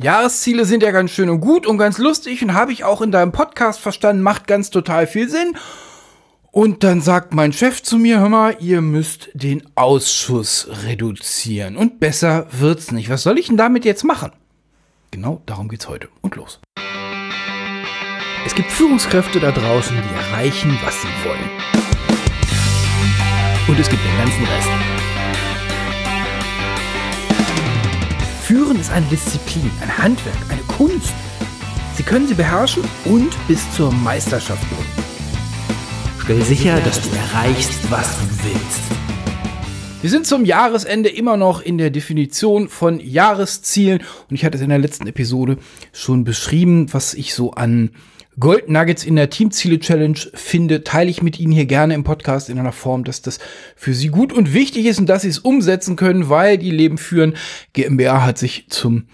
Jahresziele sind ja ganz schön und gut und ganz lustig und habe ich auch in deinem Podcast verstanden, macht ganz total viel Sinn. Und dann sagt mein Chef zu mir, hör mal, ihr müsst den Ausschuss reduzieren. Und besser wird's nicht. Was soll ich denn damit jetzt machen? Genau darum geht's heute. Und los. Es gibt Führungskräfte da draußen, die erreichen, was sie wollen. Und es gibt den ganzen Rest. Führen ist eine Disziplin, ein Handwerk, eine Kunst. Sie können sie beherrschen und bis zur Meisterschaft bringen. Stell sicher, dass du erreichst, was du willst. Wir sind zum Jahresende immer noch in der Definition von Jahreszielen und ich hatte es in der letzten Episode schon beschrieben, was ich so an Gold Nuggets in der Teamziele Challenge finde, teile ich mit Ihnen hier gerne im Podcast in einer Form, dass das für Sie gut und wichtig ist und dass Sie es umsetzen können, weil die Leben führen. GmbH hat sich zum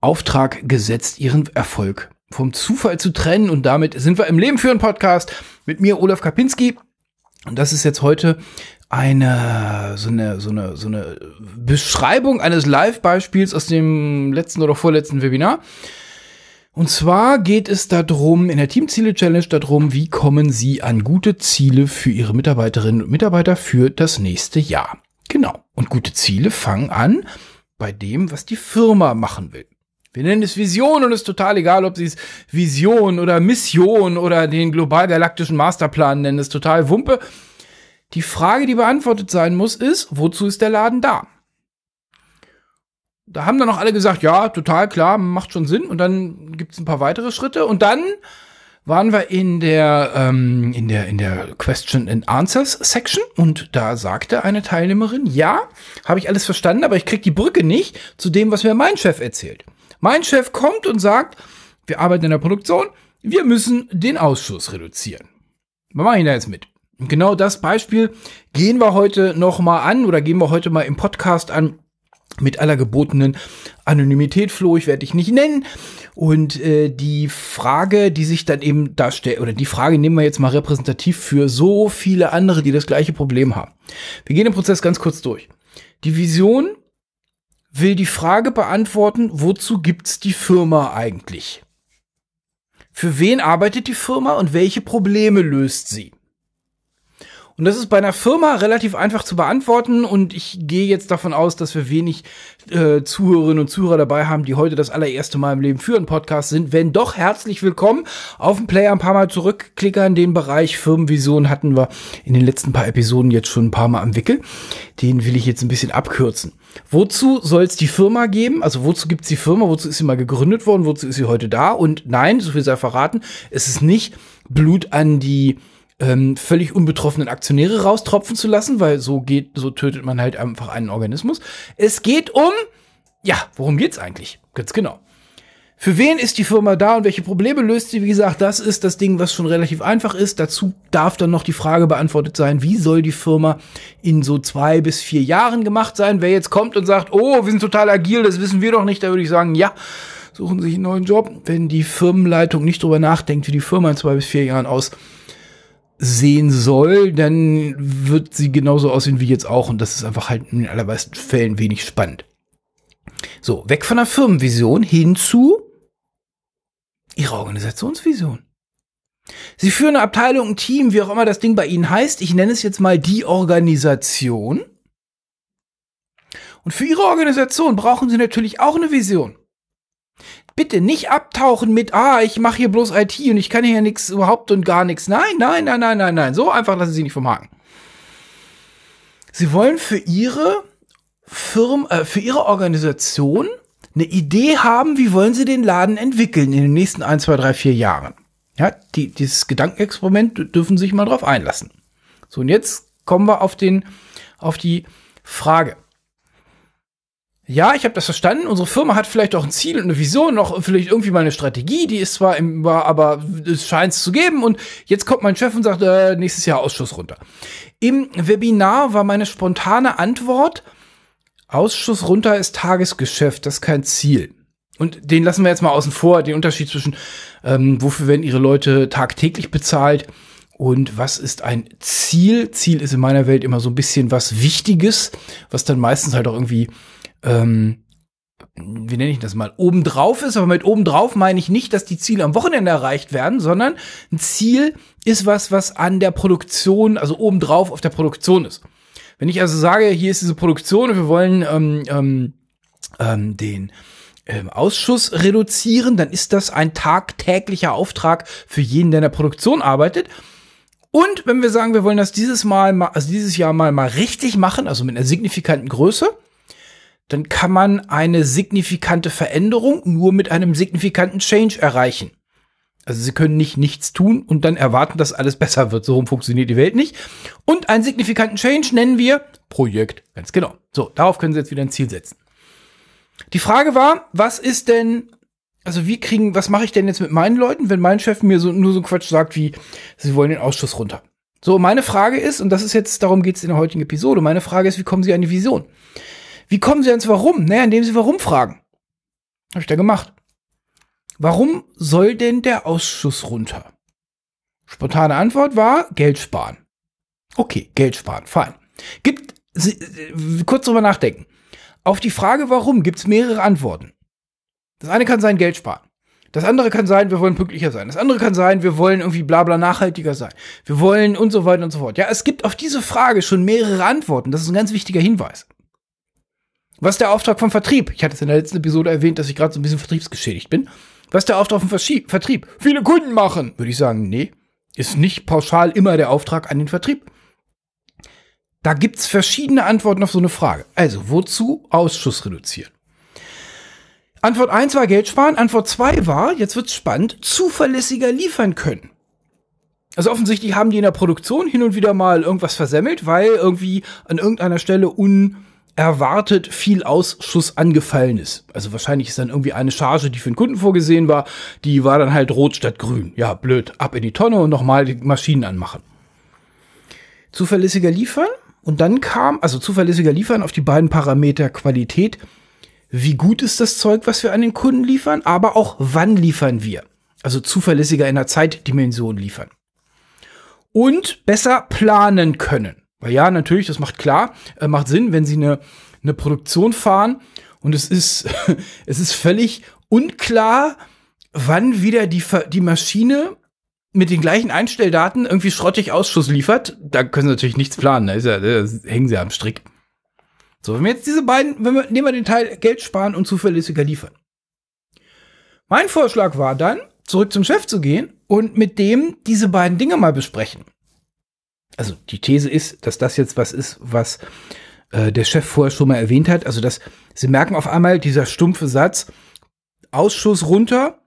Auftrag gesetzt, ihren Erfolg vom Zufall zu trennen und damit sind wir im Leben führen Podcast mit mir Olaf Kapinski und das ist jetzt heute eine so eine so eine so eine Beschreibung eines Live-Beispiels aus dem letzten oder vorletzten Webinar. Und zwar geht es darum, in der Teamziele-Challenge darum, wie kommen Sie an gute Ziele für Ihre Mitarbeiterinnen und Mitarbeiter für das nächste Jahr. Genau. Und gute Ziele fangen an bei dem, was die Firma machen will. Wir nennen es Vision und es ist total egal, ob Sie es Vision oder Mission oder den global-galaktischen Masterplan nennen, ist total Wumpe. Die Frage, die beantwortet sein muss, ist, wozu ist der Laden da? Da haben dann auch alle gesagt, ja, total klar, macht schon Sinn. Und dann gibt's ein paar weitere Schritte. Und dann waren wir in der, ähm, in der, in der Question and Answers Section und da sagte eine Teilnehmerin, ja, habe ich alles verstanden, aber ich krieg die Brücke nicht zu dem, was mir mein Chef erzählt. Mein Chef kommt und sagt, wir arbeiten in der Produktion, wir müssen den Ausschuss reduzieren. Was mache ich da jetzt mit? Und genau das Beispiel gehen wir heute noch mal an oder gehen wir heute mal im Podcast an, mit aller gebotenen Anonymität, Flo, ich werde dich nicht nennen. Und äh, die Frage, die sich dann eben darstellt, oder die Frage nehmen wir jetzt mal repräsentativ für so viele andere, die das gleiche Problem haben. Wir gehen den Prozess ganz kurz durch. Die Vision will die Frage beantworten, wozu gibt's die Firma eigentlich? Für wen arbeitet die Firma und welche Probleme löst sie? Und das ist bei einer Firma relativ einfach zu beantworten und ich gehe jetzt davon aus, dass wir wenig äh, Zuhörerinnen und Zuhörer dabei haben, die heute das allererste Mal im Leben führen Podcast sind. Wenn doch, herzlich willkommen. Auf dem Player ein paar Mal zurückklickern. Den Bereich Firmenvision hatten wir in den letzten paar Episoden jetzt schon ein paar Mal am Wickel. Den will ich jetzt ein bisschen abkürzen. Wozu soll es die Firma geben? Also wozu gibt es die Firma? Wozu ist sie mal gegründet worden? Wozu ist sie heute da? Und nein, so viel sei verraten, es ist nicht Blut an die ähm, völlig unbetroffenen Aktionäre raustropfen zu lassen, weil so geht, so tötet man halt einfach einen Organismus. Es geht um, ja, worum geht's eigentlich? Ganz genau. Für wen ist die Firma da und welche Probleme löst sie? Wie gesagt, das ist das Ding, was schon relativ einfach ist. Dazu darf dann noch die Frage beantwortet sein, wie soll die Firma in so zwei bis vier Jahren gemacht sein? Wer jetzt kommt und sagt, oh, wir sind total agil, das wissen wir doch nicht, da würde ich sagen, ja, suchen Sie sich einen neuen Job. Wenn die Firmenleitung nicht drüber nachdenkt, wie die Firma in zwei bis vier Jahren aus sehen soll, dann wird sie genauso aussehen wie jetzt auch. Und das ist einfach halt in den allermeisten Fällen wenig spannend. So, weg von der Firmenvision hin zu ihrer Organisationsvision. Sie führen eine Abteilung, ein Team, wie auch immer das Ding bei Ihnen heißt. Ich nenne es jetzt mal die Organisation. Und für Ihre Organisation brauchen Sie natürlich auch eine Vision bitte nicht abtauchen mit, ah, ich mache hier bloß IT und ich kann hier nichts überhaupt und gar nichts. Nein, nein, nein, nein, nein, nein. So einfach lassen Sie nicht vom Haken. Sie wollen für Ihre Firma, äh, für Ihre Organisation eine Idee haben, wie wollen Sie den Laden entwickeln in den nächsten ein, zwei, drei, vier Jahren. Ja, die, dieses Gedankenexperiment dürfen Sie sich mal drauf einlassen. So, und jetzt kommen wir auf den, auf die Frage ja, ich habe das verstanden. Unsere Firma hat vielleicht auch ein Ziel und eine Vision, noch vielleicht irgendwie mal eine Strategie, die ist zwar im, aber es scheint es zu geben. Und jetzt kommt mein Chef und sagt, äh, nächstes Jahr Ausschuss runter. Im Webinar war meine spontane Antwort, Ausschuss runter ist Tagesgeschäft, das ist kein Ziel. Und den lassen wir jetzt mal außen vor, den Unterschied zwischen, ähm, wofür werden ihre Leute tagtäglich bezahlt und was ist ein Ziel? Ziel ist in meiner Welt immer so ein bisschen was Wichtiges, was dann meistens halt auch irgendwie ähm, wie nenne ich das mal, obendrauf ist, aber mit obendrauf meine ich nicht, dass die Ziele am Wochenende erreicht werden, sondern ein Ziel ist was, was an der Produktion, also obendrauf auf der Produktion ist. Wenn ich also sage, hier ist diese Produktion und wir wollen ähm, ähm, ähm, den ähm, Ausschuss reduzieren, dann ist das ein tagtäglicher Auftrag für jeden, der in der Produktion arbeitet. Und wenn wir sagen, wir wollen das dieses Mal, also dieses Jahr mal mal richtig machen, also mit einer signifikanten Größe, dann kann man eine signifikante Veränderung nur mit einem signifikanten Change erreichen. Also sie können nicht nichts tun und dann erwarten, dass alles besser wird. So rum funktioniert die Welt nicht. Und einen signifikanten Change nennen wir Projekt. Ganz genau. So, darauf können Sie jetzt wieder ein Ziel setzen. Die Frage war, was ist denn, also wie kriegen, was mache ich denn jetzt mit meinen Leuten, wenn mein Chef mir so nur so Quatsch sagt wie, sie wollen den Ausschuss runter. So, meine Frage ist, und das ist jetzt, darum geht es in der heutigen Episode, meine Frage ist, wie kommen Sie an die Vision? Wie kommen Sie ans Warum? Naja, indem Sie Warum fragen. Habe ich da gemacht. Warum soll denn der Ausschuss runter? Spontane Antwort war Geld sparen. Okay, Geld sparen, fein. Gibt, Sie, kurz drüber nachdenken. Auf die Frage warum gibt es mehrere Antworten. Das eine kann sein Geld sparen. Das andere kann sein, wir wollen pünktlicher sein. Das andere kann sein, wir wollen irgendwie blabla nachhaltiger sein. Wir wollen und so weiter und so fort. Ja, es gibt auf diese Frage schon mehrere Antworten. Das ist ein ganz wichtiger Hinweis. Was ist der Auftrag vom Vertrieb? Ich hatte es in der letzten Episode erwähnt, dass ich gerade so ein bisschen vertriebsgeschädigt bin. Was ist der Auftrag vom Vertrieb? Viele Kunden machen. Würde ich sagen, nee, ist nicht pauschal immer der Auftrag an den Vertrieb. Da gibt's verschiedene Antworten auf so eine Frage. Also, wozu Ausschuss reduzieren? Antwort 1 war Geld sparen. Antwort 2 war, jetzt wird's spannend, zuverlässiger liefern können. Also offensichtlich haben die in der Produktion hin und wieder mal irgendwas versemmelt, weil irgendwie an irgendeiner Stelle un erwartet viel Ausschuss angefallen ist. Also wahrscheinlich ist dann irgendwie eine Charge, die für den Kunden vorgesehen war, die war dann halt rot statt grün. Ja, blöd. Ab in die Tonne und nochmal die Maschinen anmachen. Zuverlässiger liefern und dann kam, also zuverlässiger liefern auf die beiden Parameter Qualität. Wie gut ist das Zeug, was wir an den Kunden liefern, aber auch wann liefern wir? Also zuverlässiger in der Zeitdimension liefern. Und besser planen können. Weil ja, natürlich, das macht klar, äh, macht Sinn, wenn sie eine, eine Produktion fahren und es ist, es ist völlig unklar, wann wieder die, die Maschine mit den gleichen Einstelldaten irgendwie schrottig Ausschuss liefert. Da können sie natürlich nichts planen, da, ist ja, da hängen sie am Strick. So, wenn wir jetzt diese beiden, wenn wir, nehmen wir den Teil Geld sparen und zuverlässiger liefern. Mein Vorschlag war dann, zurück zum Chef zu gehen und mit dem diese beiden Dinge mal besprechen also die These ist, dass das jetzt was ist, was äh, der Chef vorher schon mal erwähnt hat. Also, dass sie merken auf einmal, dieser stumpfe Satz, Ausschuss runter,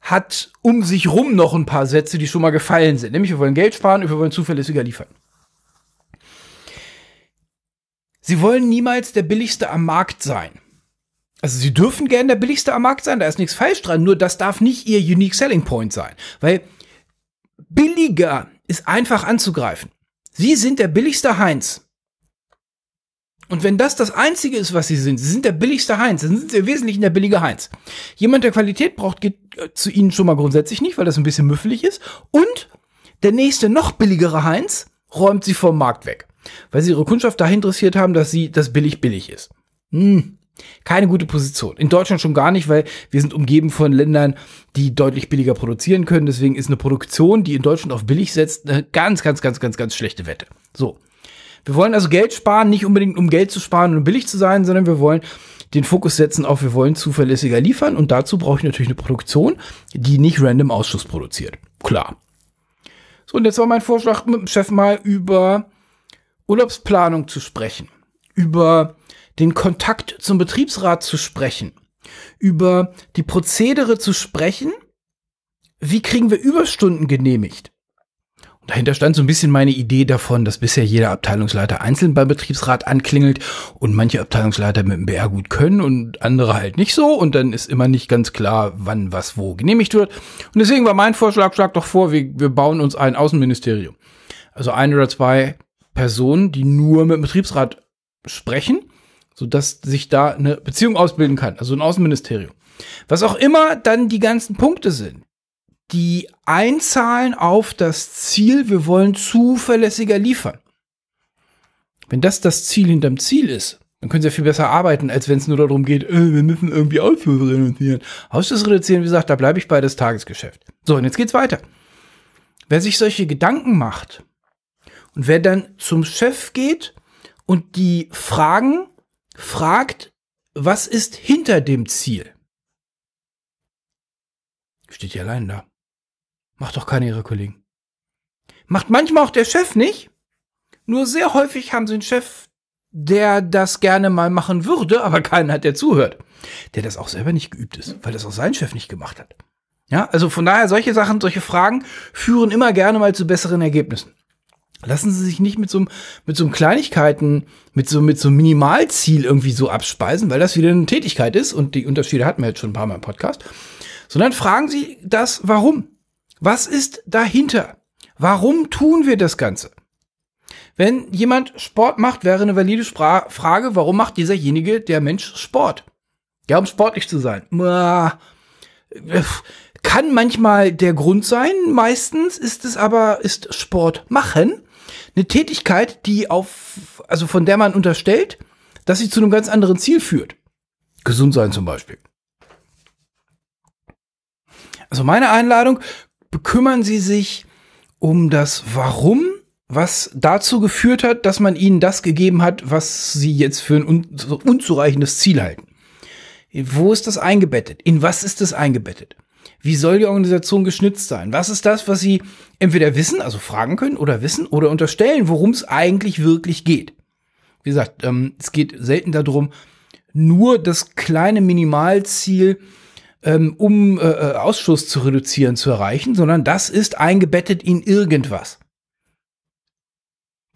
hat um sich rum noch ein paar Sätze, die schon mal gefallen sind. Nämlich, wir wollen Geld sparen und wir wollen zuverlässiger liefern. Sie wollen niemals der billigste am Markt sein. Also sie dürfen gerne der billigste am Markt sein, da ist nichts falsch dran, nur das darf nicht ihr Unique Selling Point sein. Weil billiger ist einfach anzugreifen. Sie sind der billigste Heinz. Und wenn das das Einzige ist, was sie sind, sie sind der billigste Heinz, dann sind sie im Wesentlichen der billige Heinz. Jemand, der Qualität braucht, geht äh, zu ihnen schon mal grundsätzlich nicht, weil das ein bisschen müffelig ist. Und der nächste, noch billigere Heinz räumt sie vom Markt weg. Weil sie ihre Kundschaft dahin interessiert haben, dass sie das billig billig ist. Hm. Keine gute Position. In Deutschland schon gar nicht, weil wir sind umgeben von Ländern, die deutlich billiger produzieren können. Deswegen ist eine Produktion, die in Deutschland auf billig setzt, eine ganz, ganz, ganz, ganz, ganz schlechte Wette. So. Wir wollen also Geld sparen, nicht unbedingt um Geld zu sparen und billig zu sein, sondern wir wollen den Fokus setzen auf, wir wollen zuverlässiger liefern und dazu brauche ich natürlich eine Produktion, die nicht random Ausschuss produziert. Klar. So, und jetzt war mein Vorschlag mit dem Chef mal über Urlaubsplanung zu sprechen. Über den Kontakt zum Betriebsrat zu sprechen, über die Prozedere zu sprechen, wie kriegen wir Überstunden genehmigt? Und dahinter stand so ein bisschen meine Idee davon, dass bisher jeder Abteilungsleiter einzeln beim Betriebsrat anklingelt und manche Abteilungsleiter mit dem BR gut können und andere halt nicht so und dann ist immer nicht ganz klar, wann was wo genehmigt wird. Und deswegen war mein Vorschlag, schlag doch vor, wir, wir bauen uns ein Außenministerium. Also ein oder zwei Personen, die nur mit dem Betriebsrat sprechen sodass sich da eine Beziehung ausbilden kann, also ein Außenministerium. Was auch immer dann die ganzen Punkte sind, die einzahlen auf das Ziel, wir wollen zuverlässiger liefern. Wenn das das Ziel hinterm Ziel ist, Dann können sie ja viel besser arbeiten, als wenn es nur darum geht, äh, wir müssen irgendwie Ausschuss reduzieren. Ausschuss reduzieren, wie gesagt, da bleibe ich bei das Tagesgeschäft. So, und jetzt geht's weiter. Wer sich solche Gedanken macht und wer dann zum Chef geht und die Fragen fragt, was ist hinter dem Ziel? Steht hier allein da. Macht doch keine ihrer Kollegen. Macht manchmal auch der Chef nicht. Nur sehr häufig haben sie einen Chef, der das gerne mal machen würde, aber keinen hat, der zuhört. Der das auch selber nicht geübt ist, weil das auch sein Chef nicht gemacht hat. Ja, also von daher, solche Sachen, solche Fragen führen immer gerne mal zu besseren Ergebnissen. Lassen Sie sich nicht mit so, mit so Kleinigkeiten, mit so, mit so Minimalziel irgendwie so abspeisen, weil das wieder eine Tätigkeit ist und die Unterschiede hatten wir jetzt schon ein paar Mal im Podcast, sondern fragen Sie das Warum. Was ist dahinter? Warum tun wir das Ganze? Wenn jemand Sport macht, wäre eine valide Spra Frage, warum macht dieserjenige, der Mensch, Sport? Ja, um sportlich zu sein. Kann manchmal der Grund sein, meistens ist es aber, ist Sport machen eine Tätigkeit, die auf, also von der man unterstellt, dass sie zu einem ganz anderen Ziel führt. Gesund sein zum Beispiel. Also meine Einladung, bekümmern Sie sich um das Warum, was dazu geführt hat, dass man ihnen das gegeben hat, was sie jetzt für ein unzureichendes Ziel halten. Wo ist das eingebettet? In was ist das eingebettet? Wie soll die Organisation geschnitzt sein? Was ist das, was sie entweder wissen, also fragen können oder wissen oder unterstellen, worum es eigentlich wirklich geht? Wie gesagt, ähm, es geht selten darum, nur das kleine Minimalziel ähm, um äh, äh, Ausschuss zu reduzieren, zu erreichen, sondern das ist eingebettet in irgendwas.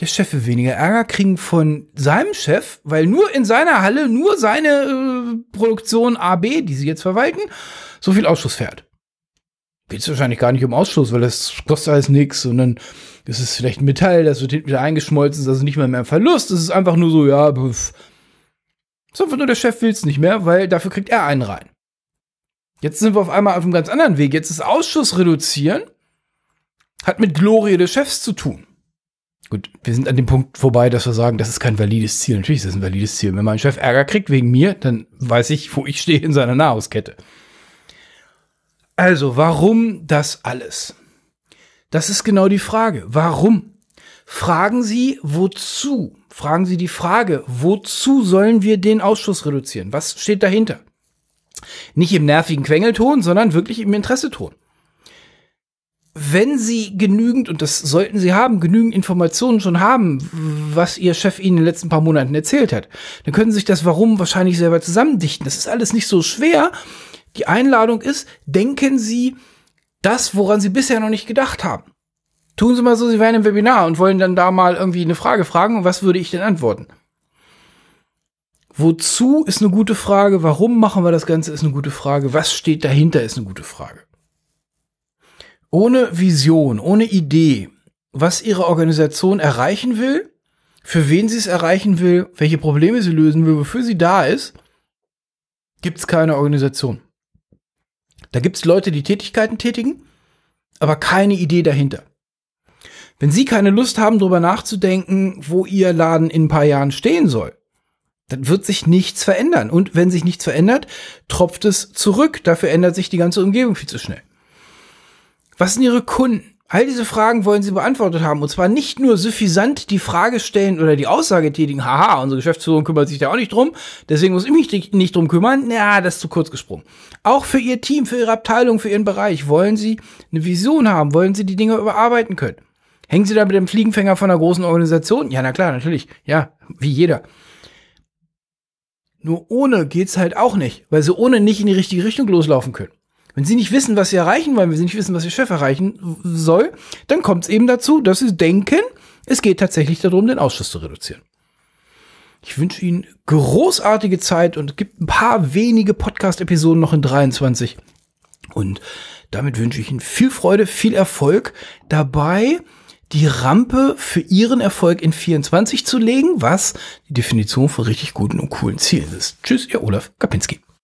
Der Chef will weniger Ärger kriegen von seinem Chef, weil nur in seiner Halle nur seine äh, Produktion AB, die sie jetzt verwalten, so viel Ausschuss fährt. Geht es wahrscheinlich gar nicht um Ausschuss, weil das kostet alles nichts, sondern es ist vielleicht ein Metall, das wird wieder eingeschmolzen, ist also nicht mehr mehr ein Verlust. Es ist einfach nur so, ja, pf. So, nur der Chef will es nicht mehr, weil dafür kriegt er einen rein. Jetzt sind wir auf einmal auf einem ganz anderen Weg. Jetzt ist Ausschuss reduzieren, hat mit Glorie des Chefs zu tun. Gut, wir sind an dem Punkt vorbei, dass wir sagen, das ist kein valides Ziel. Natürlich ist das ein valides Ziel. Wenn mein Chef Ärger kriegt wegen mir, dann weiß ich, wo ich stehe in seiner Nahrungskette. Also, warum das alles? Das ist genau die Frage. Warum? Fragen Sie, wozu? Fragen Sie die Frage, wozu sollen wir den Ausschuss reduzieren? Was steht dahinter? Nicht im nervigen Quengelton, sondern wirklich im Interesseton. Wenn Sie genügend, und das sollten Sie haben, genügend Informationen schon haben, was Ihr Chef Ihnen in den letzten paar Monaten erzählt hat, dann können Sie sich das Warum wahrscheinlich selber zusammendichten. Das ist alles nicht so schwer. Die Einladung ist, denken Sie das, woran Sie bisher noch nicht gedacht haben. Tun Sie mal so, Sie wären im Webinar und wollen dann da mal irgendwie eine Frage fragen. was würde ich denn antworten? Wozu ist eine gute Frage. Warum machen wir das Ganze ist eine gute Frage. Was steht dahinter ist eine gute Frage. Ohne Vision, ohne Idee, was Ihre Organisation erreichen will, für wen sie es erreichen will, welche Probleme sie lösen will, wofür sie da ist, gibt es keine Organisation. Da gibt es Leute, die Tätigkeiten tätigen, aber keine Idee dahinter. Wenn Sie keine Lust haben, darüber nachzudenken, wo Ihr Laden in ein paar Jahren stehen soll, dann wird sich nichts verändern. Und wenn sich nichts verändert, tropft es zurück. Dafür ändert sich die ganze Umgebung viel zu schnell. Was sind Ihre Kunden? All diese Fragen wollen Sie beantwortet haben. Und zwar nicht nur suffisant die Frage stellen oder die Aussage tätigen, haha, unsere Geschäftsführung kümmert sich da auch nicht drum, deswegen muss ich mich nicht drum kümmern. Ja, das ist zu kurz gesprungen. Auch für Ihr Team, für Ihre Abteilung, für Ihren Bereich wollen Sie eine Vision haben, wollen Sie die Dinge überarbeiten können. Hängen Sie da mit dem Fliegenfänger von einer großen Organisation? Ja, na klar, natürlich. Ja, wie jeder. Nur ohne geht's halt auch nicht, weil sie ohne nicht in die richtige Richtung loslaufen können. Wenn sie nicht wissen, was sie erreichen wollen, wenn sie nicht wissen, was ihr Chef erreichen soll, dann kommt es eben dazu, dass sie denken, es geht tatsächlich darum, den Ausschuss zu reduzieren. Ich wünsche Ihnen großartige Zeit und gibt ein paar wenige Podcast-Episoden noch in 23. Und damit wünsche ich Ihnen viel Freude, viel Erfolg dabei, die Rampe für ihren Erfolg in 24 zu legen, was die Definition von richtig guten und coolen Zielen ist. Tschüss, ihr Olaf Kapinski.